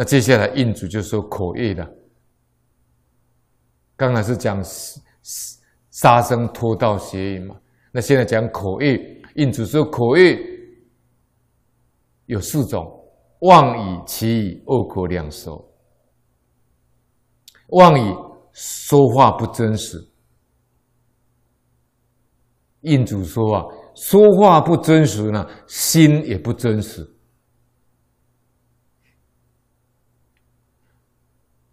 那接下来印主就说口业了。刚才是讲杀生偷盗邪淫嘛，那现在讲口业，印主说口业有四种：妄语、綺语、恶口两舌。妄语说话不真实，印主说啊，说话不真实呢，心也不真实。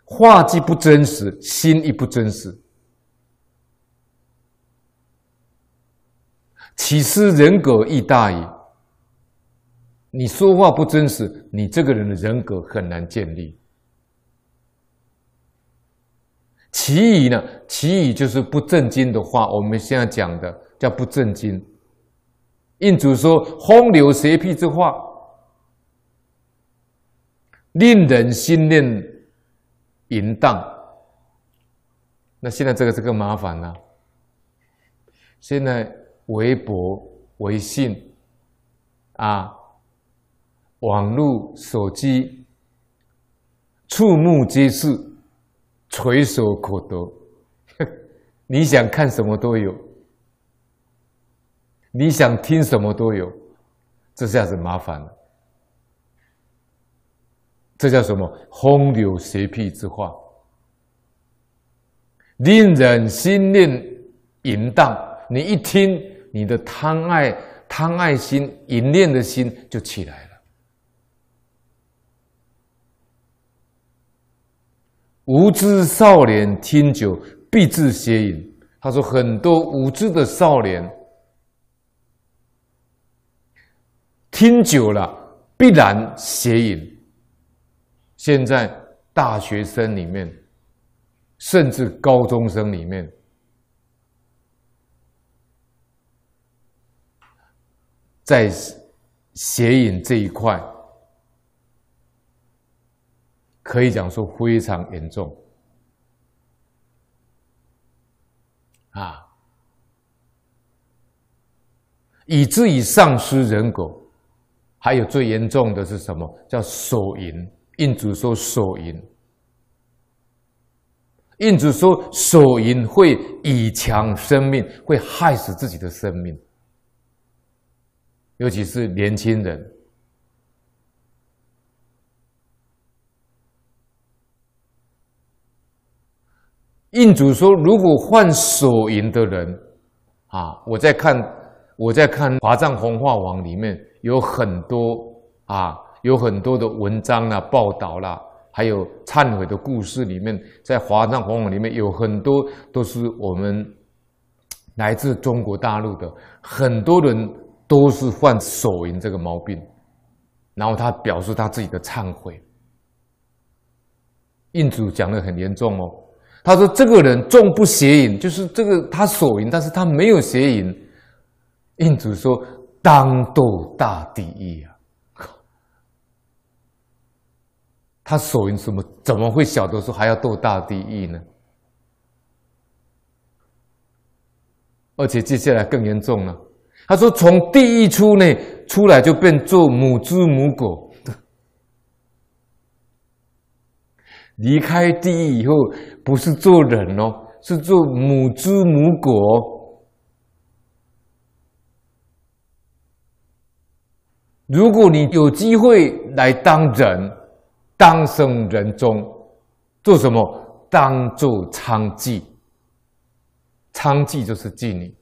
话既不真实，心亦不真实。起司人格亦大矣。你说话不真实，你这个人的人格很难建立。其语呢？其语就是不正经的话。我们现在讲的叫不正经。印主说风流邪僻之话，令人心念淫荡。那现在这个是更麻烦了。现在微博、微信啊，网络、手机，触目皆是。垂手可得，你想看什么都有，你想听什么都有，这下子麻烦了。这叫什么？风流邪僻之话，令人心念淫荡。你一听，你的贪爱、贪爱心、淫恋的心就起来了。无知少年听久，必致邪淫。他说，很多无知的少年听久了，必然邪淫。现在大学生里面，甚至高中生里面，在邪淫这一块。可以讲说非常严重啊，以至于丧失人格。还有最严重的是什么？叫手淫。印主说手淫，印主说手淫会以强生命，会害死自己的生命，尤其是年轻人。印主说：“如果犯手淫的人，啊，我在看我在看《华藏弘化网》里面有很多啊，有很多的文章啦、报道啦，还有忏悔的故事里面，在《华藏弘网》里面有很多都是我们来自中国大陆的，很多人都是犯手淫这个毛病，然后他表示他自己的忏悔。印主讲的很严重哦。”他说：“这个人纵不邪淫，就是这个他手淫，但是他没有邪淫。”印主说：“当堕大地狱啊！”他手淫什么？怎么会晓得说还要堕大地狱呢？而且接下来更严重了。他说：“从地狱出内出来就变做母猪母狗。”离开地狱以后，不是做人哦，是做母猪母狗。如果你有机会来当人，当生人中，做什么？当做娼妓。娼妓就是妓女。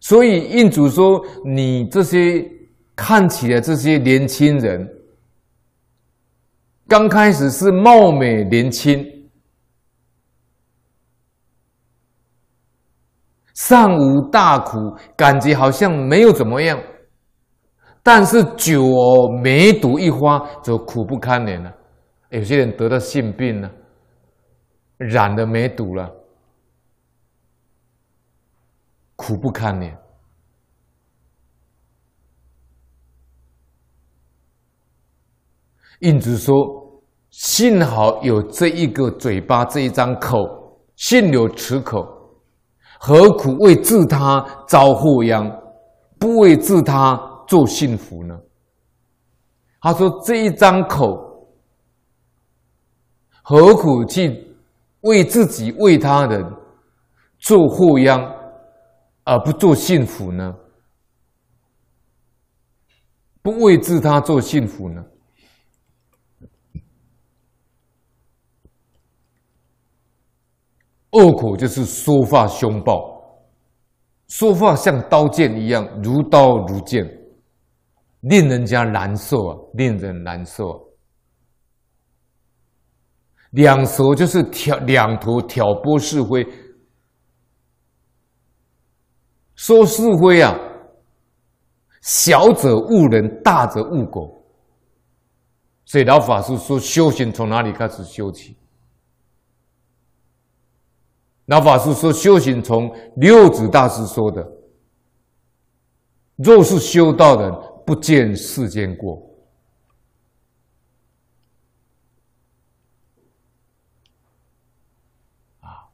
所以印主说：“你这些看起来这些年轻人，刚开始是貌美年轻，尚无大苦，感觉好像没有怎么样。但是久哦，梅毒一发，就苦不堪言了。有些人得到性病了，染了梅毒了。”苦不堪言。印子说：“幸好有这一个嘴巴，这一张口，幸有此口，何苦为自他遭祸殃，不为自他做幸福呢？他说：“这一张口，何苦去为自己、为他人做祸殃，而不做幸福呢？不为自他做幸福呢？”恶口就是说话凶暴，说话像刀剑一样，如刀如剑，令人家难受啊！令人难受啊。两舌就是挑两头挑拨是非，说是非啊，小者误人，大者误果。所以老法师说，修行从哪里开始修起？老法师说：“修行从六祖大师说的，若是修道人，不见世间过。”啊，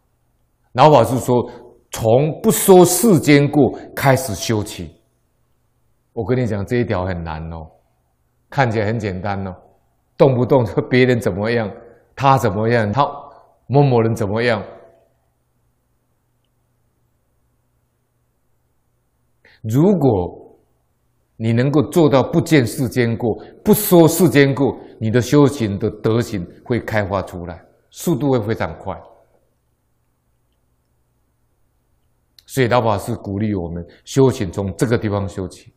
老法师说：“从不说世间过开始修起。”我跟你讲，这一条很难哦，看起来很简单哦，动不动就别人怎么样，他怎么样，他某某人怎么样。如果你能够做到不见世间过，不说世间过，你的修行的德行会开发出来，速度会非常快。所以老法师鼓励我们修行从这个地方修起，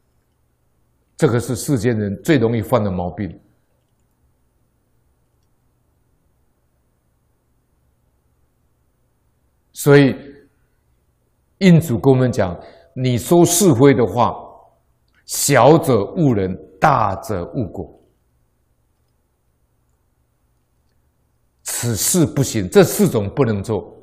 这个是世间人最容易犯的毛病。所以印祖跟我们讲。你说是非的话，小者误人，大者误国。此事不行，这四种不能做。